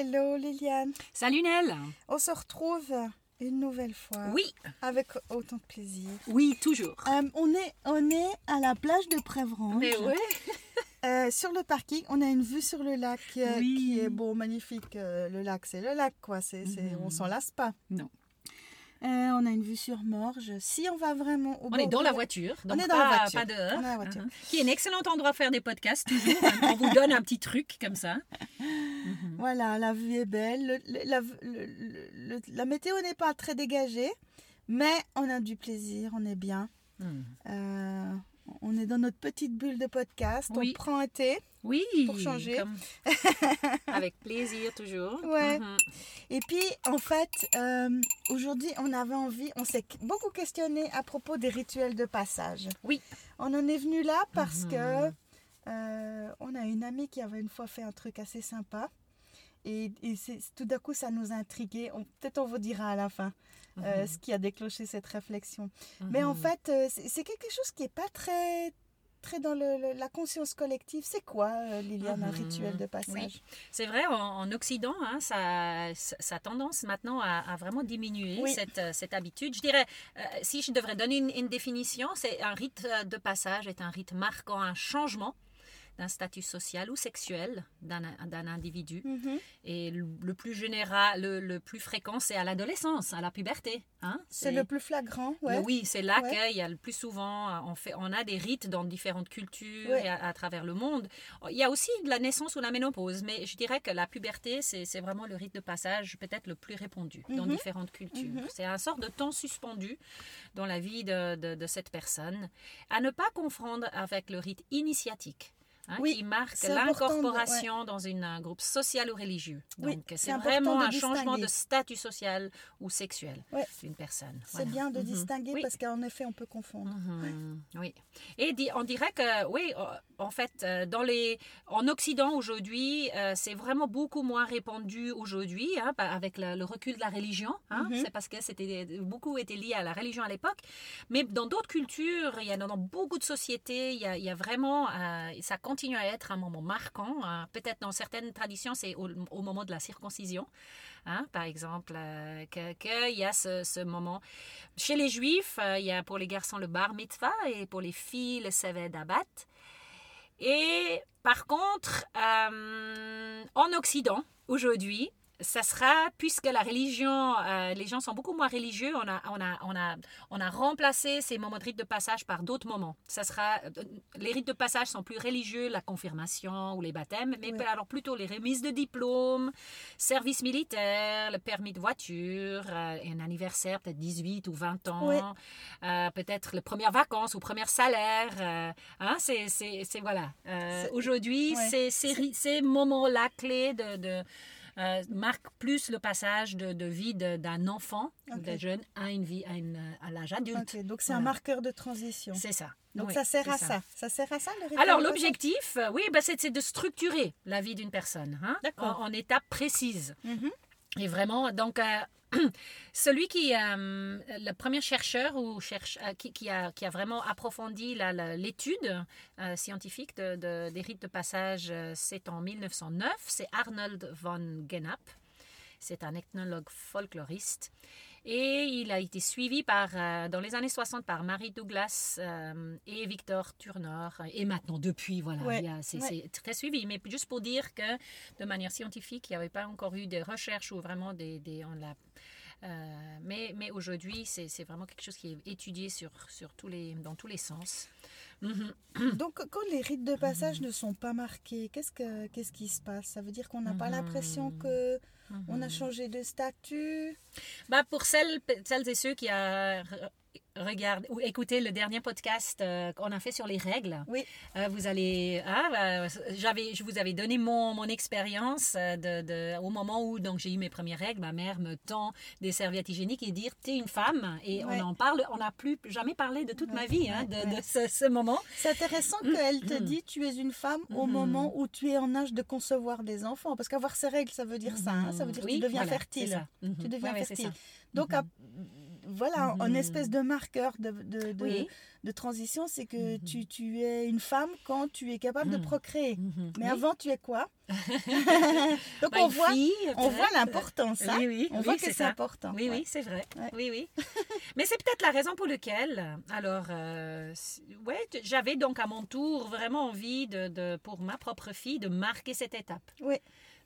Hello Liliane. Salut Nel. On se retrouve une nouvelle fois. Oui. Avec autant de plaisir. Oui, toujours. Euh, on, est, on est à la plage de Prévrange. Mais ouais. Euh, sur le parking, on a une vue sur le lac euh, Oui. qui est bon, magnifique. Le lac, c'est le lac, quoi. C'est, c'est- Mhm. On s'en lasse pas. Non. Euh, on a une vue sur Morges. Si on va vraiment au On est dans la voiture. On donc est dans pas, la voiture. Pas dehors. On est dans la voiture. Uh-huh. Qui est un excellent endroit à faire des podcasts, toujours. hein. On vous donne un petit truc comme ça. Mhm. Voilà, la vue est belle. Le- le- la, le- météo n'est pas très dégagée, mais on a du plaisir, on est bien. Mhm. Euh, on est dans notre petite bulle de podcast. Oui. On prend un thé. Oui. Pour changer. comme- Avec plaisir, toujours. Ouais. Mhm. Et puis, en fait, euh, aujourd'hui, on avait envie, on s'est beaucoup questionné à propos des rituels de passage. Oui. On en est venu là parce Mhm. que euh, on a une amie qui avait une fois fait un truc assez sympa. Et, tout d'un coup, ça nous a intrigués. Peut-être on vous dira à la fin euh, Mhm. ce qui a déclenché cette réflexion. Mais en Mhm. fait, euh, c'est quelque chose qui n'est pas très, très dans le- le- la conscience collective. C'est quoi, euh, Liliane, un Mhm. rituel de passage? Oui. C'est vrai, en, en Occident, hein, ça, ça a tendance maintenant à, à vraiment diminuer Oui. cette, cette habitude. Je dirais, euh, si je devrais donner une, une définition, c'est un rite de passage est un rite marquant un changement d'un statut social ou sexuel d'un individu. Mhm. Et le, le plus général, le, le plus fréquent, c'est à l'adolescence, à la puberté. Hein? C'est le plus flagrant, ouais. Oui, c'est là Ouais. qu'il y a le plus souvent, on, fait, on a des rites dans différentes cultures Ouais. et à, à travers le monde. Il y a aussi de la naissance ou la ménopause, mais je dirais que la puberté, c'est vraiment le rite de passage peut-être le plus répandu dans Mhm. différentes cultures. Mhm. C'est un sort de temps suspendu dans la vie de, de- de cette personne, à ne pas confondre avec le rite initiatique. Hein, Oui, qui marque l'incorporation dans une- un groupe social ou religieux. Oui, Donc, c'est vraiment un changement de statut social ou sexuel Ouais. d'une personne. C'est Voilà. bien de Mhm. distinguer Oui. parce qu'en effet, on peut confondre. Mhm, Oui. Et on dirait que, oui, euh, en fait, euh, dans les, en Occident aujourd'hui, euh, c'est vraiment beaucoup moins répandu aujourd'hui, hein, avec le, recul de la religion. hein. Mhm. C'est parce que c'était beaucoup était lié à la religion à l'époque. Mais dans d'autres cultures, il y a dans beaucoup de sociétés, il y a, il y a vraiment, euh, ça continue à être un moment marquant. hein. Peut-être dans certaines traditions, c'est au, moment de la circoncision. hein, par exemple, euh, que- qu'il y a ce, ce moment. Chez les Juifs, euh, il y a pour les garçons le bar mitzvah et pour les filles le seved abat. Et par contre, euh, en Occident, aujourd'hui, ça sera, puisque la religion, euh, les gens sont beaucoup moins religieux, on a, on a, on a, on a remplacé ces moments de rite de passage par d'autres moments. Ça sera, euh, les rites de passage sont plus religieux, la confirmation ou les baptêmes, mais Oui. alors plutôt les remises de diplômes, service militaire, le permis de voiture, euh, un anniversaire, peut-être 18 ou 20 ans, Oui. euh, peut-être les premières vacances ou premier salaire. hein, c'est, c'est, c'est- voilà. C'est- aujourd'hui, ouais. ces, ces, moments-là clés de, de, euh, marquent plus le passage de, de vie d'un enfant d'un jeune à une vie à, à l'âge adulte. Donc c'est un marqueur de transition. C'est ça. Donc Oui, ça sert à ça. ça. sert à ça le alors l'objectif, euh, oui, bah, c'est de structurer la vie d'une personne hein, en, en étapes précises. Mhm. Et vraiment, donc, euh, celui qui, euh, le premier chercheur ou cherche, euh, qui, a, qui a vraiment approfondi l'étude euh, scientifique de, de- des rites de passage, c'est en 1909, c'est Arnold von Gennap. C'est un ethnologue folkloriste. Et il a été suivi par, euh, dans les années 60 par Marie Douglas euh, et Victor Turner. Et maintenant, depuis, voilà, Ouais, c'est ouais. très suivi. Mais juste pour dire que de manière scientifique, il n'y avait pas encore eu de recherches ou vraiment des... des- on l'a- euh, mais mais aujourd'hui, c'est vraiment quelque chose qui est étudié sur, sur tous les, dans tous les sens. Mhm. Donc quand les rites de passage ne sont pas marqués, qu'est-ce, que, qu'est-ce qui se passe? Ça veut dire qu'on n'a pas Mhm. l'impression que on a Mhm. changé de statut? Bah, pour celles, celles et ceux qui a re- regardé ou écouté le dernier podcast euh, qu'on a fait sur les règles, Oui. euh, vous allez, ah, bah, j'avais, je vous avais donné mon, mon expérience euh, de, de- au moment où donc j'ai eu mes premières règles. Ma mère me tend des serviettes hygiéniques et dire t'es une femme et Ouais. on en parle, on n'a plus jamais parlé de toute ma vie hein, ouais, de, ce, ce moment. C'est intéressant qu'elle te dit tu es une femme au Mhm. moment où tu es en âge de concevoir des enfants. Parce qu'avoir ces règles, ça veut dire ça. hein. Ça veut dire que Oui, tu deviens voilà, fertile. Tu deviens fertile. Donc, Mhm. à- voilà, en Mhm. espèce de marqueur de, de, de, Oui. de transition, c'est que Mhm. tu, tu es une femme quand tu es capable de Mhm. procréer. Mhm. Mais Oui. avant, tu es quoi? Donc Bah, on voit, fille, on voit l'importance. hein. Oui, oui, on voit que c'est important. Oui, ouais. oui, c'est vrai. Ouais. Oui, oui. Mais c'est peut-être la raison pour laquelle, alors, euh, ouais, j'avais donc à mon tour vraiment envie de, de- pour ma propre fille, de marquer cette étape. Oui.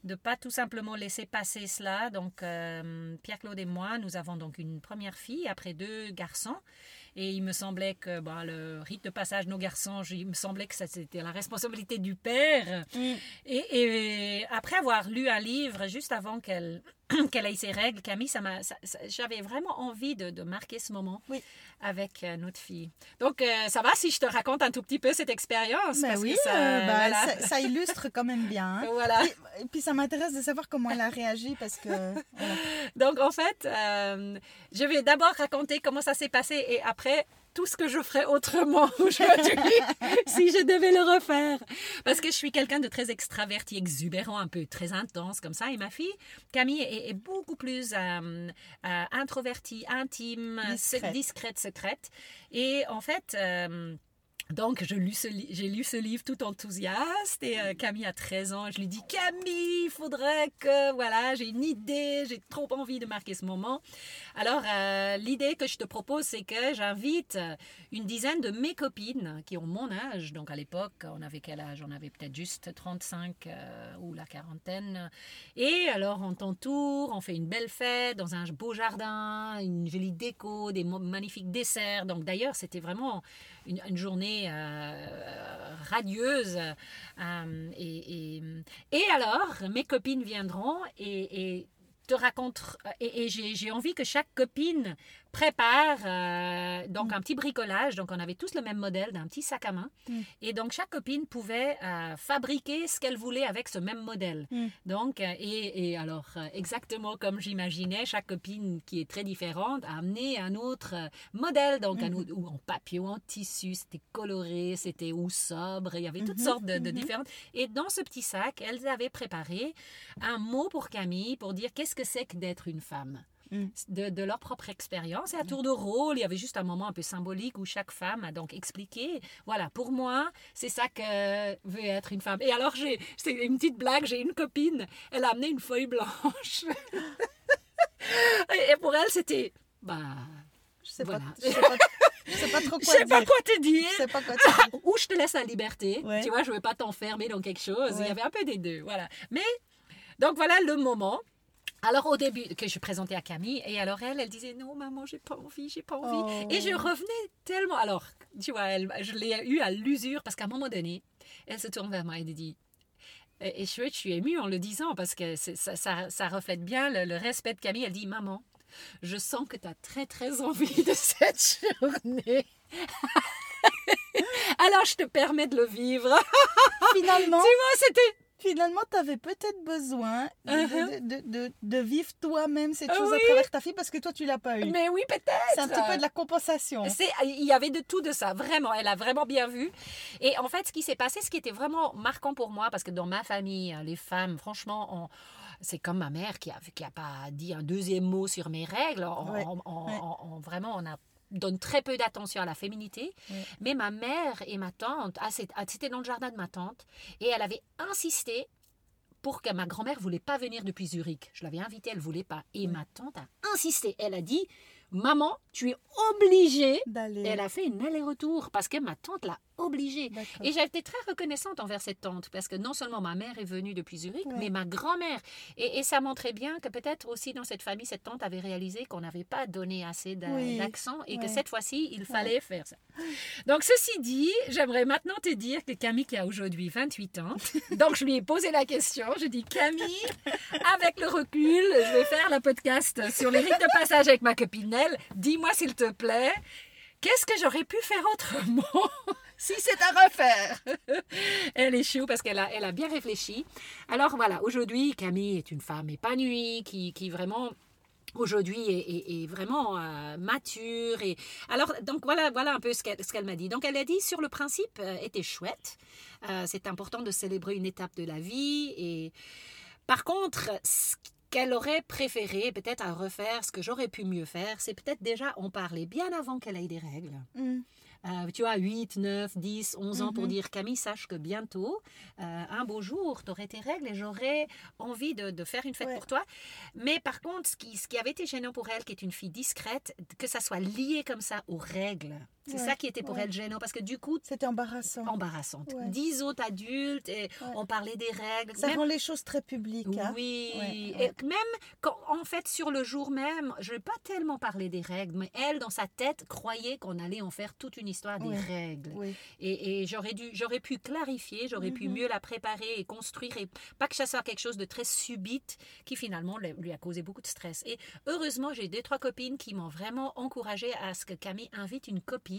De pas tout simplement laisser passer cela. Donc, euh, Pierre-Claude et moi, nous avons donc une première fille après deux garçons. Et il me semblait que bah, le rite de passage nos garçons, il me semblait que ça, c'était la responsabilité du père. Mm. Et, et après avoir lu un livre juste avant qu'elle qu'elle ait ses règles, Camille, ça m'a, j'avais vraiment envie de, de marquer ce moment Oui. avec euh, notre fille. Donc, euh, ça va si je te raconte un tout petit peu cette expérience? Parce oui, que ça, euh, voilà. ça, ça illustre quand même bien. hein. Voilà. Et, et puis ça m'intéresse de savoir comment elle a réagi parce que voilà. Donc, en fait, euh, je vais d'abord raconter comment ça s'est passé et après tout ce que je ferais autrement aujourd'hui si je devais le refaire. Parce que je suis quelqu'un de très extraverti, exubérant, un peu très intense comme ça. Et ma fille, Camille, est, est beaucoup plus euh, euh, introvertie, intime, Discrète. se- discrète, secrète. Et en fait... euh, donc, j'ai lu ce livre tout enthousiaste et euh, Camille a 13 ans. Je lui dis Camille, il faudrait que, voilà, j'ai une idée, j'ai trop envie de marquer ce moment. Alors, euh, l'idée que je te propose, c'est que j'invite une dizaine de mes copines qui ont mon âge. Donc, à l'époque, on avait quel âge? On avait peut-être juste 35 euh, ou la quarantaine. Et alors, on t'entoure, on fait une belle fête dans un beau jardin, une jolie déco, des magnifiques desserts. Donc, d'ailleurs, c'était vraiment une journée euh, radieuse. Euh, et, alors, mes copines viendront et, te racontent. Et, j'ai envie que chaque copine prépare euh, donc un petit bricolage. Donc, on avait tous le même modèle d'un petit sac à main. Mm. Et donc, chaque copine pouvait euh, fabriquer ce qu'elle voulait avec ce même modèle. Mm. Donc, euh, et, et alors, exactement comme j'imaginais, chaque copine qui est très différente a amené un autre modèle, donc un autre, ou en papier ou en tissu, c'était coloré, c'était ou sobre, il y avait toutes Mhm, sortes de, de mhm. différentes. Et dans ce petit sac, elles avaient préparé un mot pour Camille pour dire qu'est-ce que c'est que d'être une femme. Mm. De, de leur propre expérience et à tour de rôle, il y avait juste un moment un peu symbolique où chaque femme a donc expliqué voilà, pour moi, c'est ça que veut être une femme. Et alors, j'ai, c'est une petite blague, j'ai une copine, elle a amené une feuille blanche. et pour elle, c'était, bah, je sais Voilà. pas, je sais pas, je sais pas trop je quoi sais dire. pas quoi te dire. Je sais pas quoi te dire. Ou je te laisse la liberté. Ouais. Tu vois, je veux pas t'enfermer dans quelque chose. Il y avait un peu des deux. Voilà. Mais, donc voilà le moment. Alors au début, que je présentais à Camille, et alors elle, elle disait non maman, j'ai pas envie, j'ai pas envie. Oh. Et je revenais tellement. Alors, tu vois, elle, je l'ai eu à l'usure parce qu'à un moment donné, elle se tourne vers moi et dit et je, je suis émue en le disant parce que ça, ça reflète bien le, le respect de Camille. Elle dit Maman, je sens que tu as très très envie de cette journée. Alors je te permets de le vivre. Finalement, tu vois, c'était. Finalement, tu avais peut-être besoin de, Uh-huh. de, de, de- de vivre toi-même cette Ah chose à travers ta fille parce que toi, tu l'as pas eu. Mais oui, peut-être. C'est un petit peu de la compensation. Il y avait de tout de ça, vraiment. Elle a vraiment bien vu. Et en fait, ce qui s'est passé, ce qui était vraiment marquant pour moi, parce que dans ma famille, les femmes, franchement, on- c'est comme ma mère qui a, qui a pas dit un deuxième mot sur mes règles. On, Ouais, on- on- ouais. on- on- vraiment, on a donne très peu d'attention à la féminité. Mais ma mère et ma tante, ah, ah, c'était dans le jardin de ma tante, et elle avait insisté pour que ma grand-mère voulait pas venir depuis Zurich. Je l'avais invitée, elle voulait pas. Et ma tante a insisté. Elle a dit, maman, tu es obligée. Elle a fait une aller-retour parce que ma tante l'a obligée. Et j'étais très reconnaissante envers cette tante parce que non seulement ma mère est venue depuis Zurich, Ouais. mais ma grand-mère. Et, et ça montrait bien que peut-être aussi dans cette famille, cette tante avait réalisé qu'on n'avait pas donné assez Oui. d'accent et que cette fois-ci, il fallait faire ça. Donc, ceci dit, j'aimerais maintenant te dire que Camille, qui a aujourd'hui 28 ans, donc je lui ai posé la question. Je dis, Camille, avec le recul, je vais faire la podcast sur les rites de passage avec ma copine Nell. Dis-moi, s'il te plaît, qu'est-ce que j'aurais pu faire autrement? Si c'est à refaire Elle est chou parce qu'elle a, elle a bien réfléchi. Alors voilà, aujourd'hui, Camille est une femme épanouie qui, qui vraiment aujourd'hui est, est- est vraiment euh, mature et alors donc voilà voilà un peu ce qu'elle ce qu'elle m'a dit donc elle a dit sur le principe euh, était chouette Euh, c'est important de célébrer une étape de la vie et par contre ce qu'elle aurait préféré peut-être à refaire ce que j'aurais pu mieux faire, c'est peut-être déjà en parler bien avant qu'elle ait des règles. Mm. Euh, tu as 8, 9, 10, 11 ans pour Mhm. dire Camille, sache que bientôt, euh, un beau jour, tu aurais tes règles et j'aurais envie de, de faire une fête Ouais. pour toi. Mais par contre, ce qui, ce qui avait été gênant pour elle, qui est une fille discrète, que ça soit lié comme ça aux règles, c'est Ouais, ça qui était pour ouais. elle gênant parce que du coup, C'était embarrassant. embarrassante. Ouais. Dix autres adultes et on parlait des règles. Ça Même- rend les choses très publiques. hein. oui, et même quand, en fait, sur le jour même, je n'ai pas tellement parlé des règles, mais elle, dans sa tête, croyait qu'on allait en faire toute une histoire des règles. Et, et j'aurais dû, j'aurais pu clarifier, j'aurais pu Mhm. mieux la préparer et construire, et pas que ça soit quelque chose de très subite qui finalement le- lui a causé beaucoup de stress. Et heureusement, j'ai deux trois copines qui m'ont vraiment encouragée à ce que Camille invite une copine.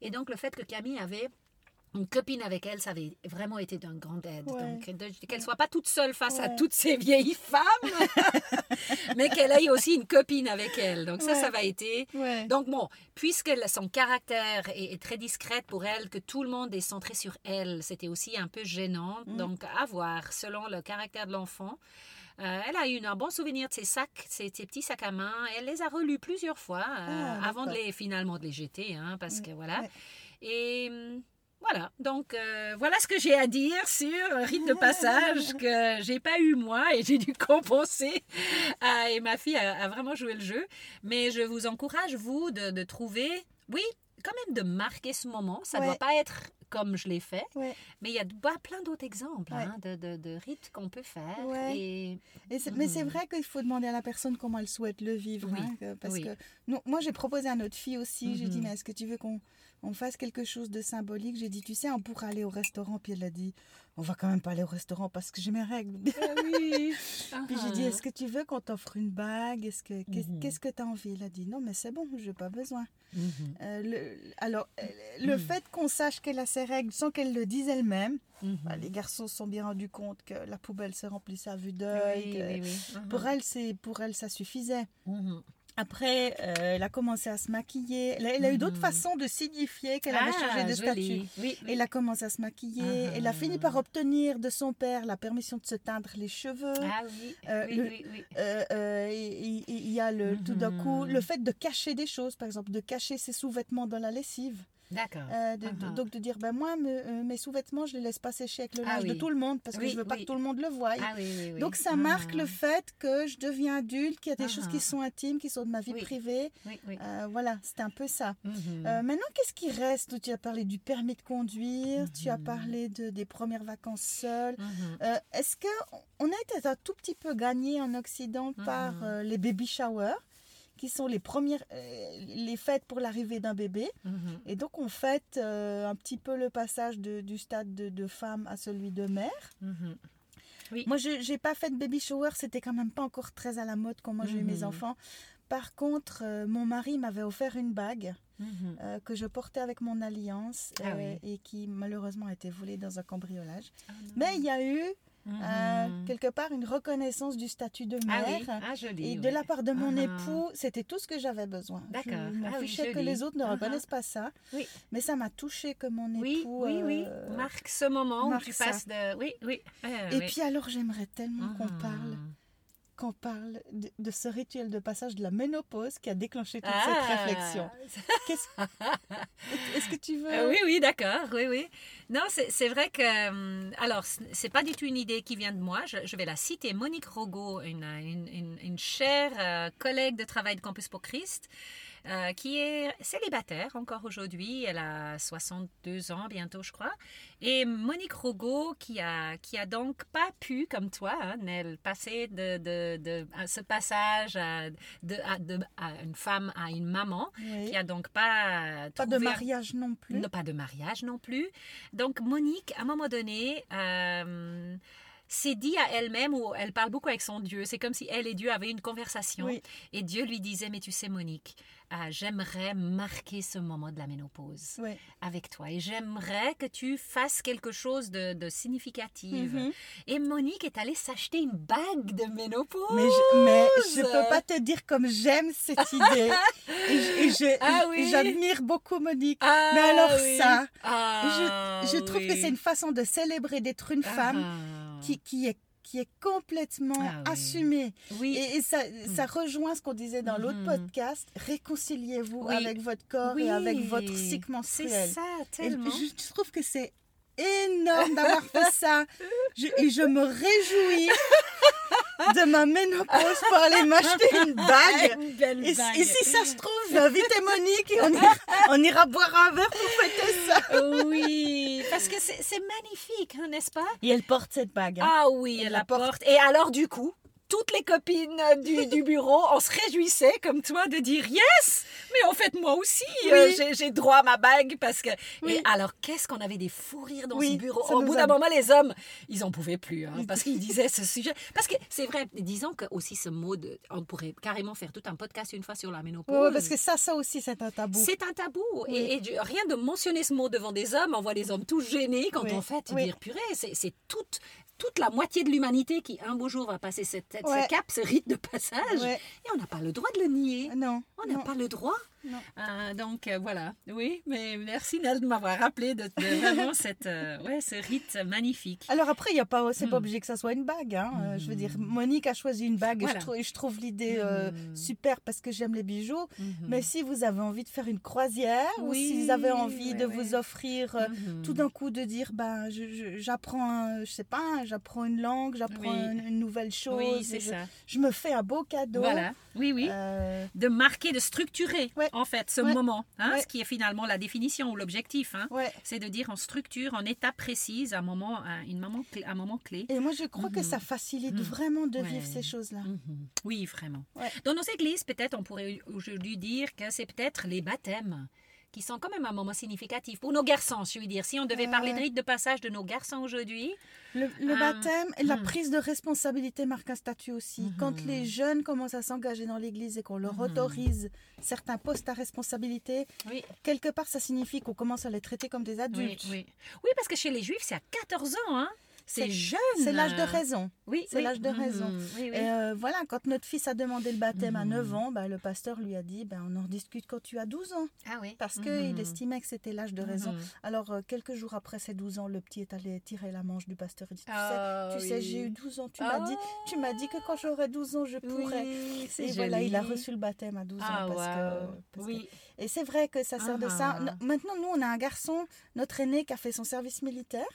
Et donc le fait que Camille avait une copine avec elle, ça avait vraiment été d'une grande aide. Ouais. Donc qu'elle soit pas toute seule face à toutes ces vieilles femmes, mais qu'elle ait aussi une copine avec elle. Donc ça, Ouais. ça va été donc bon, puisque son caractère est, est très discrète pour elle, que tout le monde est centré sur elle, c'était aussi un peu gênant. Mm. Donc à voir, selon le caractère de l'enfant. Euh, elle a eu un bon souvenir de ses sacs, ses, ses petits sacs à main. Elle les a relus plusieurs fois euh, Ah, avant de les finalement de les jeter, hein, parce Mm, que voilà. ouais. Et hum, voilà, donc euh, voilà ce que j'ai à dire sur un rite de passage que j'ai pas eu moi et j'ai dû compenser. Ah, et ma fille a, a vraiment joué le jeu. Mais je vous encourage, vous, de, de trouver, oui, quand même de marquer ce moment. Ça ne Ouais. doit pas être comme je l'ai fait, Ouais. mais il y a bah, plein d'autres exemples Ouais. hein, de, de- de rites qu'on peut faire. Ouais. Et Et c'est- Mais c'est Mhm. vrai qu'il faut demander à la personne comment elle souhaite le vivre. Oui, hein, parce oui. que nous- moi, j'ai proposé à notre fille aussi. J'ai dit, Mhm. mais est-ce que tu veux qu'on on fasse quelque chose de symbolique J'ai dit, tu sais, on pourrait aller au restaurant. Puis elle a dit, on va quand même pas aller au restaurant parce que j'ai mes règles. oui. Puis j'ai dit, est-ce que tu veux qu'on t'offre une bague? Est-ce que qu'est- Mhm. Qu'est-ce que tu as envie? Elle a dit, non, mais c'est bon, je n'ai pas besoin. Mhm. Euh, le- alors, euh, le Mhm. fait qu'on sache qu'elle a ses règles sans qu'elle le dise elle-même, bah, les garçons se sont bien rendus compte que la poubelle se remplissait à vue d'œil. Oui, que- oui, oui. Pour elle, c'est pour elle, ça suffisait. Après, euh, elle a commencé à se maquiller. Elle a, elle a eu d'autres Mhm. façons de signifier qu'elle avait Ah, changé de statut. Oui, oui. Elle a commencé à se maquiller. Ah. Elle a fini par obtenir de son père la permission de se teindre les cheveux. Ah oui, Euh, oui, le- oui, oui. Euh, il y a le, tout d'un coup Mhm. le fait de cacher des choses, par exemple, de cacher ses sous-vêtements dans la lessive. D'accord. Euh, de- Ah. donc de dire, ben moi, me- euh, mes sous-vêtements, je les laisse pas sécher avec le Ah linge de tout le monde parce que Oui, je veux pas que tout le monde le voie. Ah. Donc ça marque Ah. le fait que je deviens adulte, qu'il y a des Ah. choses qui sont intimes, qui sont de ma vie privée. Euh, voilà, c'est un peu ça. Mhm. Euh, maintenant, qu'est-ce qui reste? Tu as parlé du permis de conduire, tu as Mhm. parlé de, des premières vacances seules. Mhm. Euh, Est-ce que on a été un tout petit peu gagné en Occident par les baby showers, qui sont les premières, euh, les fêtes pour l'arrivée d'un bébé Mhm. Et donc on fête euh, un petit peu le passage de- du stade de, de femme à celui de mère. Mhm. Moi, je n'ai pas fait de baby shower, c'était quand même pas encore très à la mode quand moi j'ai eu mes Mhm. enfants. Par contre, euh, mon mari m'avait offert une bague euh, que je portais avec mon alliance Ah oui. et qui malheureusement a été volée dans un cambriolage. Ah. Mais il y a eu Mhm. euh, quelque part une reconnaissance du statut de Ah mère. oui, ah, joli. Et de la part de mon Ah. époux, c'était tout ce que j'avais besoin. D'accord. Je m'en Ah oui, fichais que les autres ne reconnaissent pas ça. Oui. Mais ça m'a touchée que mon époux. oui, oui. euh, Marque ce moment où tu ça. passes de. Oui, oui. Et puis alors, j'aimerais tellement qu'on Mhm. parle, qu'on parle de, de ce rituel de passage de la ménopause qui a déclenché toute Ah. cette réflexion. Qu'est-ce- Est-ce que tu veux Euh, oui, oui, d'accord, oui, oui. Non, c'est vrai que, hum, alors, ce- c'est pas du tout une idée qui vient de moi. Je, je vais la citer. Monique Rogo, une, une, une- une chère euh, collègue de travail de Campus pour Christ, euh, qui est célibataire encore aujourd'hui. Elle a 62 ans bientôt, je crois. Et Monique Rogo, qui a, qui a donc pas pu, comme toi, hein, Nel, passer de, de, de- à ce passage à, de, à, de- à une femme à une maman, Oui. qui a donc pas Pas de mariage non plus. non, pas de mariage non plus. Donc Monique, à un moment donné, euh, s'est dit à elle-même, ou elle parle beaucoup avec son Dieu, c'est comme si elle et Dieu avaient une conversation. Oui. Et Dieu lui disait, mais tu sais Monique, euh, j'aimerais marquer ce moment de la ménopause Oui. avec toi. Et j'aimerais que tu fasses quelque chose de, de significatif. Mhm. Et Monique est allée s'acheter une bague de ménopause. Mais je, mais je peux pas te dire comme j'aime cette idée. et et je- Ah oui. j'admire beaucoup Monique. Ah, Mais alors ça, Ah, je, je trouve que c'est une façon de célébrer d'être une femme Ah. Qui, qui est qui est complètement Ah assumé. Oui. Et, et ça, ça rejoint ce qu'on disait dans l'autre Mhm. podcast. Réconciliez-vous Oui. avec votre corps oui. et avec votre cycle menstruel. C'est ça, Et tellement. je, je trouve que c'est énorme d'avoir fait ça. Je- et je me réjouis de ma ménopause pour aller m'acheter une bague. Une belle Et, bague. et si ça se trouve, je vais inviter Monique et on ira, on ira boire un verre pour fêter ça. Oui, parce que c'est magnifique, hein, n'est-ce pas? Et elle porte cette bague. hein. Ah oui, Elle elle la la porte. Et alors du coup, toutes les copines du, du bureau, on se réjouissait comme toi de dire yes, mais en fait moi aussi, euh, Oui. j'ai- j'ai droit à ma bague parce que. Oui. Et alors qu'est-ce qu'on avait des fous rires dans Oui, ce bureau? Au bout d'un moment, les hommes, ils en pouvaient plus hein, parce qu'ils disaient ce sujet. Parce que c'est vrai, disons que aussi ce mot, de, on pourrait carrément faire tout un podcast une fois sur la ménopause. Ouais, parce que ça, ça aussi, c'est un tabou. C'est un tabou. Oui. Et, et du- rien de mentionner ce mot devant des hommes, on voit les hommes tous gênés quand Oui. on fait Oui. dire purée, c'est c'est toute, toute la moitié de l'humanité qui un beau jour va passer cette, cette- Ouais. ce cap, ce rite de passage. Ouais. Et on n'a pas le droit de le nier. Non. On n'a pas le droit. Non. Euh, donc euh, voilà. Oui, mais merci Nel de m'avoir rappelé de, de vraiment cette, euh, ouais, ce rite magnifique. Alors après, il y a pas, c'est pas Hmm. obligé que ça soit une bague. hein. Je veux dire, Monique a choisi une bague et je, trouve, je trouve l'idée Hmm. super parce que j'aime les bijoux. Mais si vous avez envie de faire une croisière ou si vous avez envie de vous offrir tout d'un coup de dire ben je- je- j'apprends un- je sais pas j'apprends une langue j'apprends Oui. une, une nouvelle chose Oui, c'est je, ça. je me fais un beau cadeau Voilà. Oui, oui. Euh, de marquer, de structurer, Ouais. en fait, ce Ouais. moment. hein, Ouais. Ce qui est finalement la définition ou l'objectif. hein. C'est de dire en structure, en étape précise, un moment, un, une moment clé- un moment clé. et moi je crois que Mhm. ça facilite Mhm. vraiment de vivre ces choses là Mhm. Oui, vraiment. Dans nos églises, peut-être, on pourrait aujourd'hui dire que c'est peut-être les baptêmes qui sont quand même un moment significatif pour nos garçons, je veux dire. Si on devait parler de rite de passage de nos garçons aujourd'hui, le, le Euh, baptême et la hmm. prise de responsabilité marque un statut aussi quand Mhm. les jeunes commencent à s'engager dans l'église et qu'on leur Mhm. autorise certains postes à responsabilité oui, quelque part ça signifie qu'on commence à les traiter comme des oui, adultes oui. Oui, parce que chez les juifs, c'est à 14 ans, hein. C'est jeune. c'est l'âge de raison Oui, c'est oui. l'âge de Mhm. raison. Oui, oui. Et euh, voilà, quand notre fils a demandé le baptême à Mhm. 9 ans, bah, le pasteur lui a dit ben, on en discute quand tu as 12 ans. ah oui. Parce qu'il Mhm. estimait que c'était l'âge de raison. Mhm. Alors, euh, quelques jours après ses 12 ans, le petit est allé tirer la manche du pasteur. Il dit Tu Ah sais, tu sais oui. j'ai eu 12 ans, tu m'as dit, tu m'as dit que quand j'aurai 12 ans, je pourrais. Et voilà, il a reçu le baptême à 12 Ah, ans. Parce que, parce que- Oui. Et c'est vrai que ça sert de ça. Ah. Maintenant, nous, on a un garçon, notre aîné, qui a fait son service militaire.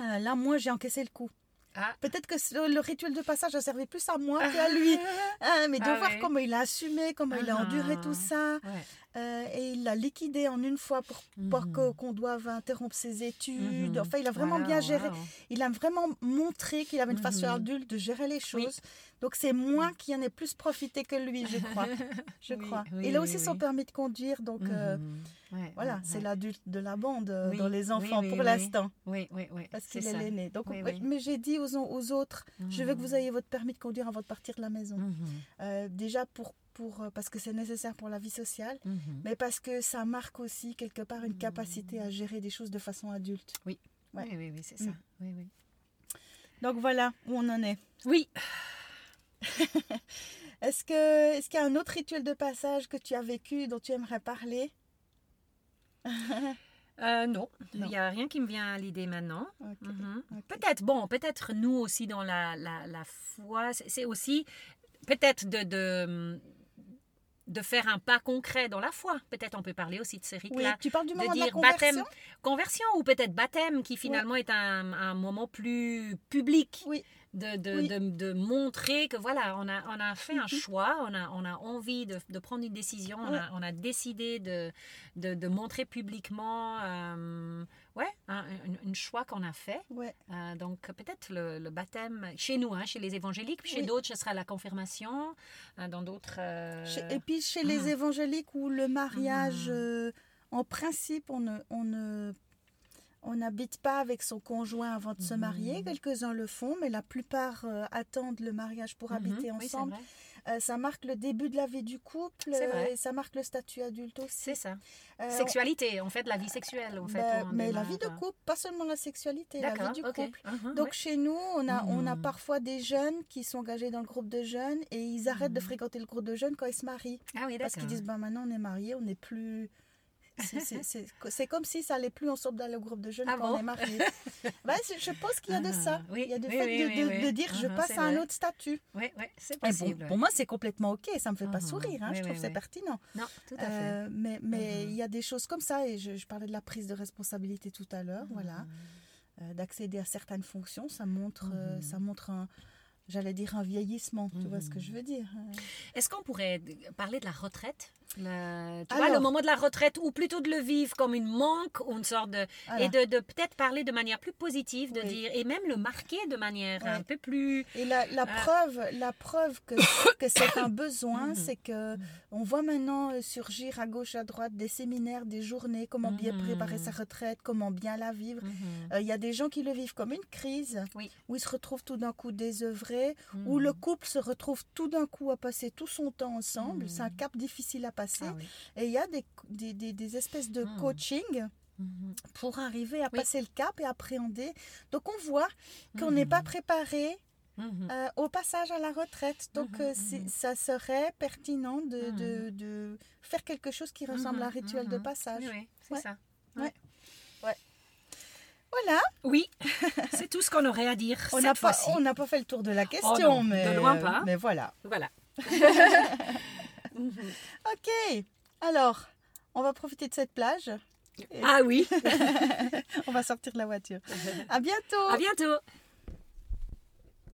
Euh, là, moi, j'ai encaissé le coup. Ah. Peut-être que le rituel de passage a servi plus à moi qu'à lui. Ah, mais de Ah voir ouais. comment il a assumé, comment il a Ah. enduré tout ça, Ouais. euh, et il l'a liquidé en une fois pour, pour Mhm. qu'on doive interrompre ses études. Mhm. Enfin, il a vraiment Wow, bien géré. wow. Il a vraiment montré qu'il avait une façon Mhm. adulte de gérer les choses. Donc c'est moi qui en ai plus profité que lui, je crois. Je Oui, crois. oui, il a oui, aussi son oui. permis de conduire, donc euh, Mhm. Ouais, voilà, ouais, c'est ouais. l'adulte de la bande euh, Oui, dans les oui, enfants oui, pour oui. l'instant, Oui, oui, oui. parce qu'il est ça. l'aîné. Donc, Oui, oui. mais j'ai dit aux, aux autres, je veux que vous Mhm. ayez votre permis de conduire avant de partir de la maison. Mhm. Euh, déjà pour, pour, euh, parce que c'est nécessaire pour la vie sociale, mais parce que ça marque aussi quelque part une capacité à gérer des choses de façon adulte. Ouais. Oui, oui, oui, c'est ça. Mm. Oui, oui. Donc voilà où on en est. Oui. Est-ce que est-ce qu'il y a un autre rituel de passage que tu as vécu dont tu aimerais parler? Euh, non, il n'y a rien qui me vient à l'idée maintenant. Mhm. Peut-être, bon, peut-être nous aussi dans la, la, la foi, c'est aussi peut-être de, de, de faire un pas concret dans la foi. Peut-être on peut parler aussi de ces Oui, rites-là. tu parles du de moment de, la conversion baptême, conversion? ou peut-être baptême qui finalement est un, un moment plus public. Oui. De, de, Oui. de, de montrer que voilà, on a, on a fait un Mhm. choix, on a, on a envie de, de prendre une décision, on, a, on a décidé de, de, montrer publiquement euh, ouais, un, un- un choix qu'on a fait. Ouais. Euh, donc peut-être le, le baptême chez nous, hein, chez les évangéliques, puis chez Oui. d'autres, ce sera la confirmation, euh, dans d'autres... euh, Et puis chez les Mhm. évangéliques où le mariage, euh, en principe, on ne, on ne on n'habite pas avec son conjoint avant de se Mhm. marier. Quelques-uns le font, mais la plupart euh, attendent le mariage pour mhm, habiter ensemble. Euh, ça marque le début de la vie du couple et ça marque le statut adulte aussi. C'est ça. Euh, Sexualité, en fait, la vie sexuelle, en on- fait. bah, on mais la vie de couple, pas seulement la sexualité, la vie du couple. Mhm, Donc chez nous, on a, on a parfois des jeunes qui sont engagés dans le groupe de jeunes et ils arrêtent de fréquenter le groupe de jeunes quand ils se marient. Ah oui, Parce qu'ils disent, bah, maintenant on est mariés, on n'est plus... C'est- comme si ça allait plus, sort dans le groupe de jeunes Ah quand bon? on est marié. Ouais, c'est- je pense qu'il y a de ça. Ah, oui, Il y a du oui, fait oui, de, dire je Mhm, passe à un autre statut. Oui, oui, c'est Et bon, possible. pour moi, c'est complètement OK. Ça me fait pas Mhm. sourire. hein, je trouve c'est pertinent. Non, tout à fait. Euh, mais mais il y a des choses comme ça. Et je, je parlais de la prise de responsabilité tout à l'heure. Voilà. Mhm. Euh, D'accéder à certaines fonctions, ça montre, euh, Mhm. ça montre un, j'allais dire un vieillissement. Tu vois ce que je veux dire Euh, Est-ce qu'on pourrait parler de la retraite? Tu Alors- vois, le moment de la retraite, ou plutôt de le vivre comme une manque, ou une sorte de... voilà. Et de, de peut-être parler de manière plus positive, de Oui. dire, et même le marquer de manière un peu plus... Et la, la Ah. preuve, la preuve que, que c'est un besoin, c'est que on voit maintenant euh, surgir à gauche, à droite des séminaires, des journées, comment bien préparer sa retraite, comment bien la vivre. Mhm. Euh, Il y a des gens qui le vivent comme une crise, Oui. où ils se retrouvent tout d'un coup désœuvrés, où le couple se retrouve tout d'un coup à passer tout son temps ensemble. C'est un cap difficile à passer. Ah oui. Et il y a des, des, des- des espèces de Mhm. coaching Mhm. pour arriver à Oui. passer le cap et appréhender. Donc on voit qu'on n'est pas Mhm. préparé Mhm. euh, au passage à la retraite. Donc, euh, ça serait pertinent de, de- de faire quelque chose qui ressemble à un rituel de passage. Oui, c'est Ouais. ça. Voilà, Oui, c'est tout ce qu'on aurait à dire on n'a pas, on pas fait le tour de la question, non, de mais, loin pas. mais voilà. Voilà. Ok, alors, on va profiter de cette plage. Ah oui, On va sortir de la voiture. À bientôt. à bientôt.